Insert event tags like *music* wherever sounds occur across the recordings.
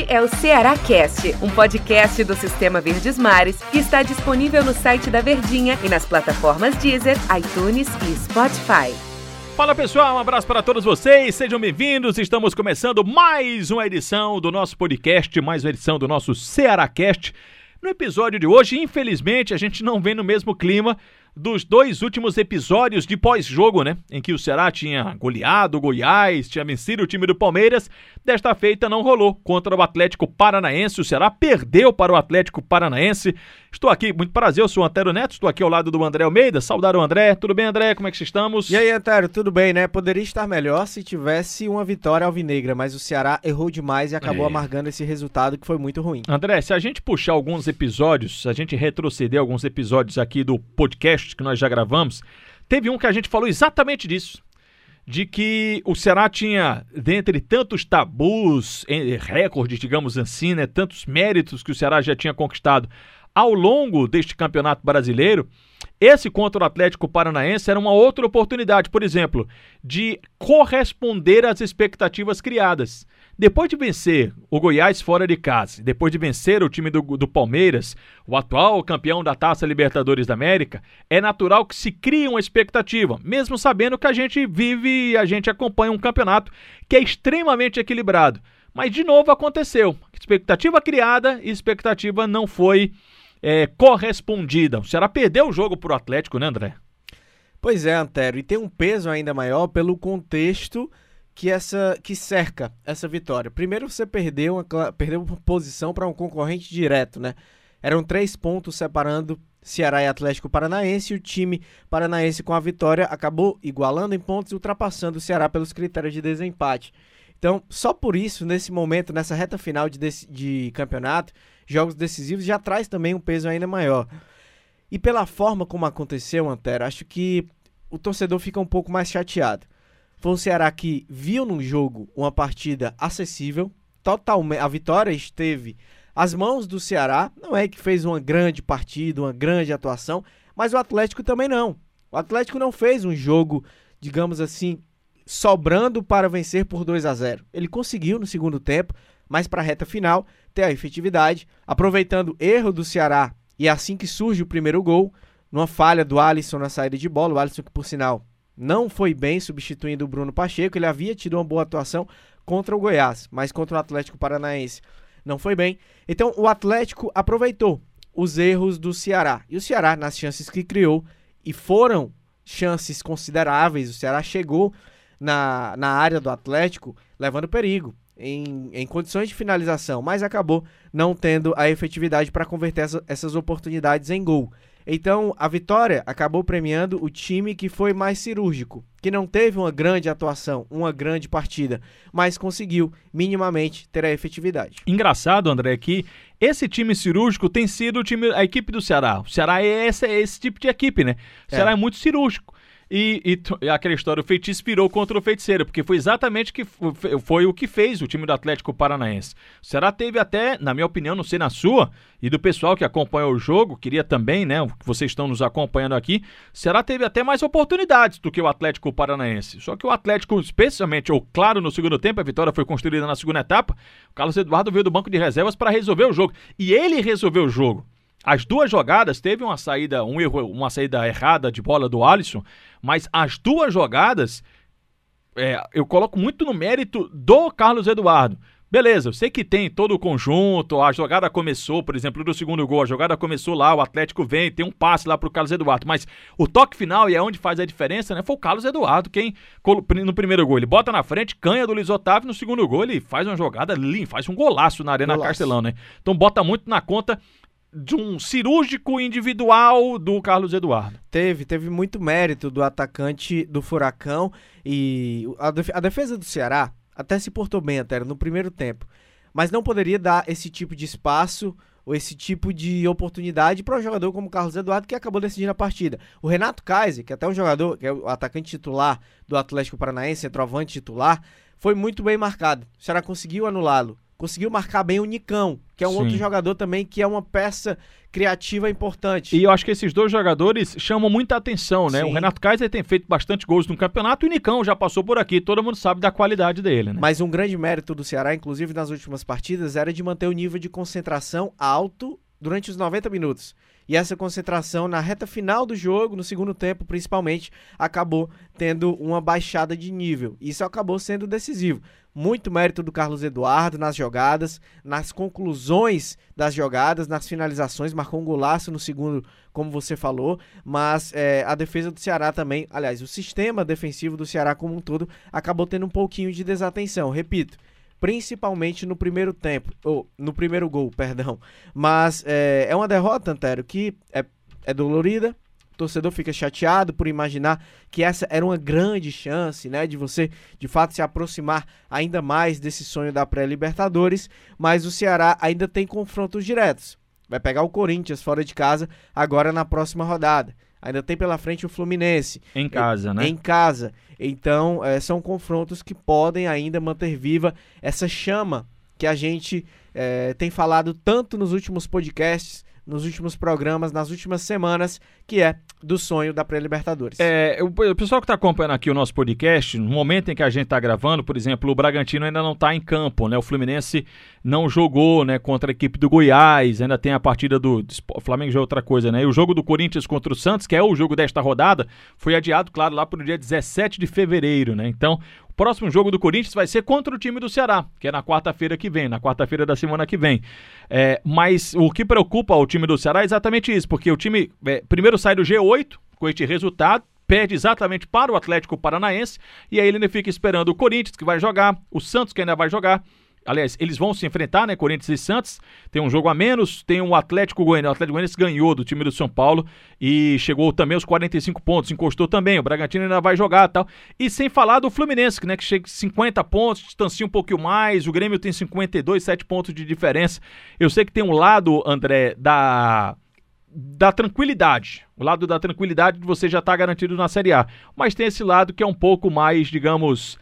Este é o Ceará Cast, um podcast do Sistema Verdes Mares que está disponível no site da Verdinha e nas plataformas Deezer, iTunes e Spotify. Fala pessoal, um abraço para todos vocês, sejam bem-vindos. Estamos começando mais uma edição do nosso podcast, mais uma edição do nosso Ceará Cast. No episódio de hoje, infelizmente, a gente não vem no mesmo clima dos dois últimos episódios de pós-jogo, né? Em que o Ceará tinha goleado o Goiás, tinha vencido o time do Palmeiras. Desta feita não rolou contra o Atlético Paranaense. O Ceará perdeu para o Atlético Paranaense. Estou aqui, muito prazer, eu sou o Antero Neto, estou aqui ao lado do André Almeida. Saudar o André. Tudo bem, André? Como é que estamos? E aí, Antero, tudo bem, né? Poderia estar melhor se tivesse uma vitória alvinegra, mas o Ceará errou demais e acabou É. amargando esse resultado que foi muito ruim. André, se a gente puxar alguns episódios, se a gente retroceder alguns episódios aqui do podcast que nós já gravamos, teve um que a gente falou exatamente disso. De que o Ceará tinha, dentre tantos tabus, eh, recordes, digamos assim, né, tantos méritos que o Ceará já tinha conquistado ao longo deste campeonato brasileiro, esse contra o Atlético Paranaense era uma outra oportunidade, por exemplo, de corresponder às expectativas criadas. Depois de vencer o Goiás fora de casa, depois de vencer o time do, do Palmeiras, o atual campeão da Taça Libertadores da América, é natural que se crie uma expectativa, mesmo sabendo que a gente vive e a gente acompanha um campeonato que é extremamente equilibrado. Mas de novo aconteceu. Expectativa criada e expectativa não foi é, correspondida. O Ceará perdeu o jogo para o Atlético, né, André? Pois é, Antero, e tem um peso ainda maior pelo contexto que essa que cerca essa vitória. Primeiro você perdeu uma, perdeu uma posição para um concorrente direto, né? Eram três pontos separando Ceará e Atlético Paranaense e o time paranaense com a vitória acabou igualando em pontos e ultrapassando o Ceará pelos critérios de desempate. Então, só por isso, nesse momento, nessa reta final de, de campeonato, jogos decisivos já traz também um peso ainda maior. E pela forma como aconteceu, Antero, acho que o torcedor fica um pouco mais chateado. Foi um Ceará que viu no jogo uma partida acessível, totalmente. A vitória esteve às mãos do Ceará. Não é que fez uma grande partida, uma grande atuação, mas o Atlético também não. O Atlético não fez um jogo, digamos assim, sobrando para vencer por 2 a 0. Ele conseguiu no segundo tempo, mas para a reta final ter a efetividade, aproveitando o erro do Ceará e é assim que surge o primeiro gol, numa falha do Alisson na saída de bola, o Alisson que por sinal não foi bem substituindo o Bruno Pacheco, ele havia tido uma boa atuação contra o Goiás, mas contra o Atlético Paranaense não foi bem. Então o Atlético aproveitou os erros do Ceará. E o Ceará, nas chances que criou, e foram chances consideráveis, o Ceará chegou na, na área do Atlético levando perigo. Em, em condições de finalização, mas acabou não tendo a efetividade para converter essa- essas oportunidades em gol. Então, a vitória acabou premiando o time que foi mais cirúrgico, que não teve uma grande atuação, uma grande partida, mas conseguiu minimamente ter a efetividade. Engraçado, André, que esse time cirúrgico tem sido o time, a equipe do Ceará. O Ceará é esse, é esse tipo de equipe, né? O É. Ceará é muito cirúrgico. E, e aquela história, o feitiço virou contra o feiticeiro, porque foi exatamente que foi o que fez o time do Atlético Paranaense. O Ceará teve até, na minha opinião, não sei na sua, e do pessoal que acompanha o jogo, queria também, né, vocês estão nos acompanhando aqui, o Ceará teve até mais oportunidades do que o Atlético Paranaense. Só que o Atlético, especialmente, ou claro, no segundo tempo, a vitória foi construída na segunda etapa, o Carlos Eduardo veio do banco de reservas para resolver o jogo. E ele resolveu o jogo. As duas jogadas teve uma saída, um erro, uma saída errada de bola do Alisson, mas as duas jogadas é, eu coloco muito no mérito do Carlos Eduardo. Beleza, eu sei que tem todo o conjunto, a jogada começou, por exemplo, do segundo gol, a jogada começou lá, o Atlético vem, tem um passe lá pro Carlos Eduardo, mas o toque final e é onde faz a diferença, né? Foi o Carlos Eduardo quem no primeiro gol, ele bota na frente, canha do Luiz Otávio, no segundo gol ele faz uma jogada linda, faz um golaço na Arena Golaço. Castelão, né? Então bota muito na conta de um cirúrgico individual do Carlos Eduardo. Teve, teve muito mérito do atacante do Furacão e a, def- a defesa do Ceará até se portou bem até no primeiro tempo, mas não poderia dar esse tipo de espaço ou esse tipo de oportunidade para um jogador como o Carlos Eduardo que acabou decidindo a partida. O Renato Kaiser, que é até um jogador, que é o atacante titular do Atlético Paranaense, centroavante titular, foi muito bem marcado. O Ceará conseguiu anulá-lo. Conseguiu marcar bem o Nicão, que é um Sim. outro jogador também que é uma peça criativa importante. E eu acho que esses dois jogadores chamam muita atenção, né? Sim. O Renato Kaiser tem feito bastante gols no campeonato e o Nicão já passou por aqui, todo mundo sabe da qualidade dele, né? Mas um grande mérito do Ceará, inclusive nas últimas partidas, era de manter o nível de concentração alto durante os 90 minutos. E essa concentração na reta final do jogo, no segundo tempo principalmente, acabou tendo uma baixada de nível. Isso acabou sendo decisivo. Muito mérito do Carlos Eduardo nas jogadas, nas conclusões das jogadas, nas finalizações. Marcou um golaço no segundo, como você falou. Mas é, a defesa do Ceará também, aliás, o sistema defensivo do Ceará como um todo, acabou tendo um pouquinho de desatenção. Repito, principalmente no primeiro tempo, ou no primeiro gol, *laughs* perdão. Mas é, é uma derrota, Antero, que é, é dolorida. O torcedor fica chateado por imaginar que essa era uma grande chance, né, de você de fato se aproximar ainda mais desse sonho da pré-Libertadores, mas o Ceará ainda tem confrontos diretos. Vai pegar o Corinthians fora de casa agora na próxima rodada. Ainda tem pela frente o Fluminense Em casa, né? em casa. Então, eh, são confrontos que podem ainda manter viva essa chama que a gente eh, tem falado tanto nos últimos podcasts, nos últimos programas, nas últimas semanas, que é do sonho da pré-Libertadores. É, o, o pessoal que está acompanhando aqui o nosso podcast, no momento em que a gente está gravando, por exemplo, o Bragantino ainda não está em campo, né? O Fluminense não jogou, né, contra a equipe do Goiás, ainda tem a partida do, do Flamengo já é outra coisa, né? E o jogo do Corinthians contra o Santos, que é o jogo desta rodada, foi adiado, claro, lá para o dia 17 de fevereiro, né? Então, próximo jogo do Corinthians vai ser contra o time do Ceará, que é na quarta-feira que vem, na quarta-feira da semana que vem. É, mas o que preocupa o time do Ceará é exatamente isso, porque o time é, primeiro sai do G8 com este resultado, perde exatamente para o Atlético Paranaense, e aí ele ainda fica esperando o Corinthians, que vai jogar, o Santos, que ainda vai jogar. Aliás, eles vão se enfrentar, né? Corinthians e Santos. Tem um jogo a menos. Tem o Atlético Goianiense. O Atlético Goianiense ganhou do time do São Paulo e chegou também aos 45 pontos. Encostou também. O Bragantino ainda vai jogar tal. E sem falar do Fluminense, né? Que chega a 50 pontos, distancia um pouquinho mais. O Grêmio tem 52, 7 pontos de diferença. Eu sei que tem um lado, André, da da tranquilidade. O lado da tranquilidade de você já estar garantido na Série A. Mas tem esse lado que é um pouco mais, digamos,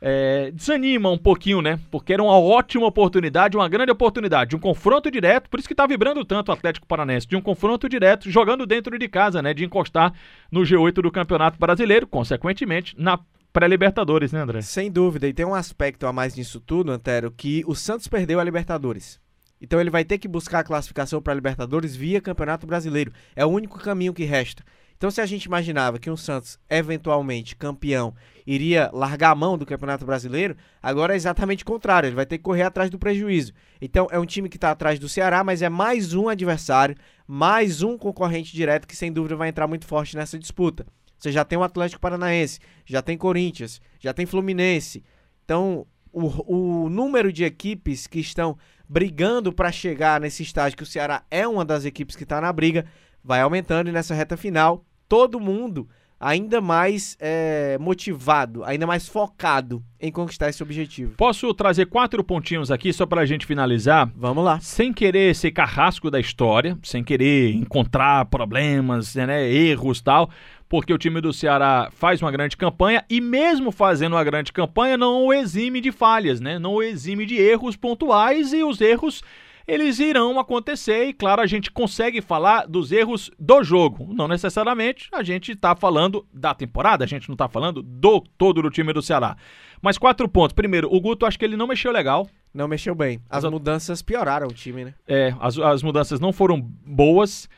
é, desanima um pouquinho, né? Porque era uma ótima oportunidade, uma grande oportunidade, de um confronto direto, por isso que tá vibrando tanto o Atlético Paranense, de um confronto direto, jogando dentro de casa, né? De encostar no G8 do Campeonato Brasileiro, consequentemente, na pré-Libertadores, né, André? Sem dúvida, e tem um aspecto a mais nisso tudo, Antero, que o Santos perdeu a Libertadores. Então ele vai ter que buscar a classificação para a Libertadores via Campeonato Brasileiro. É o único caminho que resta. Então, se a gente imaginava que um Santos, eventualmente campeão, iria largar a mão do Campeonato Brasileiro, agora é exatamente o contrário. Ele vai ter que correr atrás do prejuízo. Então, é um time que está atrás do Ceará, mas é mais um adversário, mais um concorrente direto que, sem dúvida, vai entrar muito forte nessa disputa. Você já tem o Atlético Paranaense, já tem Corinthians, já tem Fluminense. Então, o, o número de equipes que estão brigando para chegar nesse estágio, que o Ceará é uma das equipes que está na briga, vai aumentando e nessa reta final, todo mundo ainda mais é, motivado, ainda mais focado em conquistar esse objetivo. Posso trazer quatro pontinhos aqui só pra gente finalizar? Vamos lá. sem querer ser carrasco da história, sem querer encontrar problemas, né, erros tal, porque o time do Ceará faz uma grande campanha e mesmo fazendo uma grande campanha não o exime de falhas, né? Não o exime de erros pontuais e os erros eles irão acontecer e claro, a gente consegue falar dos erros do jogo. Não necessariamente a gente está falando da temporada, a gente não está falando do todo do time do Ceará. Mas quatro pontos. Primeiro, o Guto acho que ele não mexeu legal. Não mexeu bem. As Mas- mudanças pioraram o time, né? É, as, as mudanças não foram boas.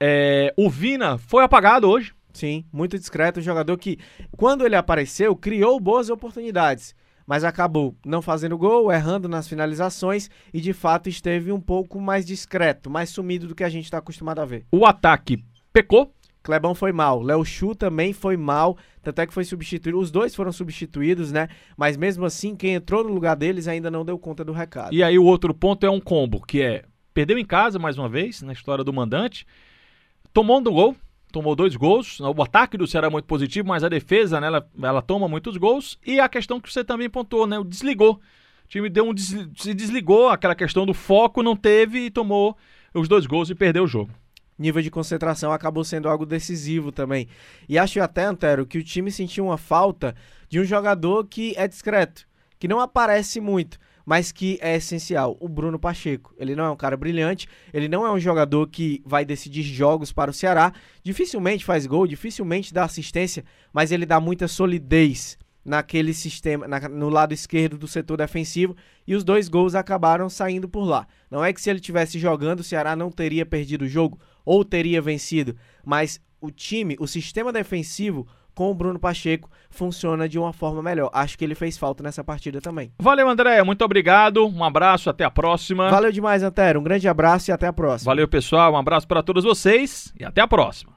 É, o Vina foi apagado hoje. Sim, muito discreto, um jogador que, quando ele apareceu, criou boas oportunidades, mas acabou não fazendo gol, errando nas finalizações e de fato esteve um pouco mais discreto, mais sumido do que a gente está acostumado a ver. O ataque pecou. Clebão foi mal, Léo Chu também foi mal, tanto é que foi substituído, os dois foram substituídos, né? Mas mesmo assim, quem entrou no lugar deles ainda não deu conta do recado. E aí o outro ponto é um combo, que é perdeu em casa mais uma vez, na história do mandante. Tomou um gol, tomou dois gols. O ataque do Ceará é muito positivo, mas a defesa, né, ela, ela toma muitos gols. E a questão que você também pontuou, né? O desligou. O time deu um des- se desligou, aquela questão do foco não teve e tomou os dois gols e perdeu o jogo. nível de concentração acabou sendo algo decisivo também. E acho até, Antero, que o time sentiu uma falta de um jogador que é discreto, que não aparece muito, mas que é essencial. O Bruno Pacheco. Ele não é um cara brilhante, ele não é um jogador que vai decidir jogos para o Ceará. Dificilmente faz gol, dificilmente dá assistência, mas ele dá muita solidez naquele sistema, na, no lado esquerdo do setor defensivo, e os dois gols acabaram saindo por lá. Não é que se ele tivesse jogando, o Ceará não teria perdido o jogo ou teria vencido, mas o time, o sistema defensivo com o Bruno Pacheco funciona de uma forma melhor. Acho que ele fez falta nessa partida também. Valeu, André. Muito obrigado. Um abraço. Até a próxima. Valeu demais, Antero. Um grande abraço e até a próxima. Valeu, pessoal. Um abraço para todos vocês e até a próxima.